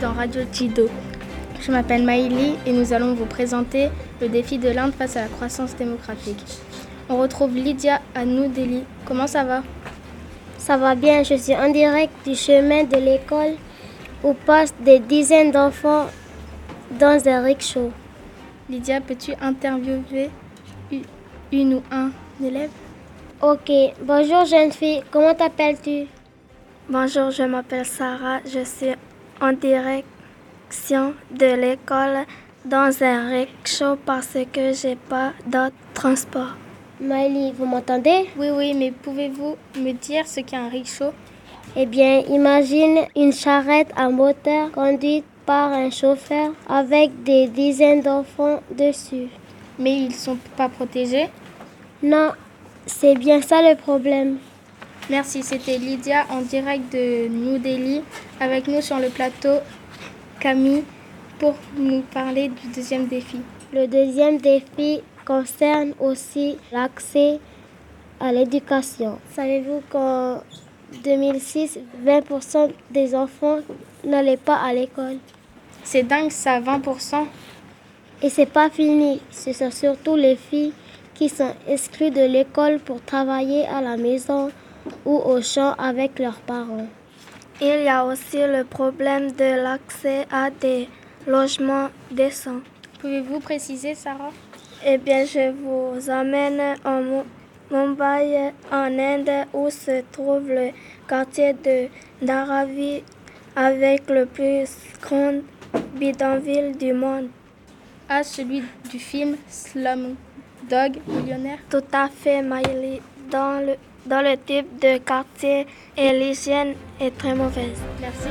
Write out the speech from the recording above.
dans Radio Chido. Je m'appelle Maïli et nous allons vous présenter le défi de l'Inde face à la croissance démographique. On retrouve Lydia à New Delhi. Comment ça va? Ça va bien, je suis en direct du chemin de l'école où passent des dizaines d'enfants dans un rickshaw. Lydia, peux-tu interviewer une ou un élève? Ok, bonjour jeune fille, comment t'appelles-tu? Bonjour, je m'appelle Sarah, je suis en direction de l'école dans un rickshaw parce que j'ai pas d'autre transport. Miley, vous m'entendez? Oui, oui, mais pouvez-vous me dire ce qu'est un rickshaw? Eh bien, imagine une charrette à moteur conduite par un chauffeur avec des dizaines d'enfants dessus. Mais ils sont pas protégés? Non, c'est bien ça le problème. Merci, c'était Lydia en direct de New Delhi avec nous sur le plateau Camille pour nous parler du deuxième défi. Le deuxième défi concerne aussi l'accès à l'éducation. Savez-vous qu'en 2006, 20% des enfants n'allaient pas à l'école? C'est dingue ça, 20%. Et c'est pas fini, ce sont surtout les filles qui sont exclues de l'école pour travailler à la maison ou au champ avec leurs parents. Il y a aussi le problème de l'accès à des logements décents. Pouvez-vous préciser, Sarah? Eh bien, je vous emmène en Mumbai, en Inde, où se trouve le quartier de Dharavi avec le plus grand bidonville du monde. Ah, celui du film Slum Dog Millionnaire? Tout à fait, Miley. Dans le dans le type de quartier et l'hygiène est très mauvaise. Merci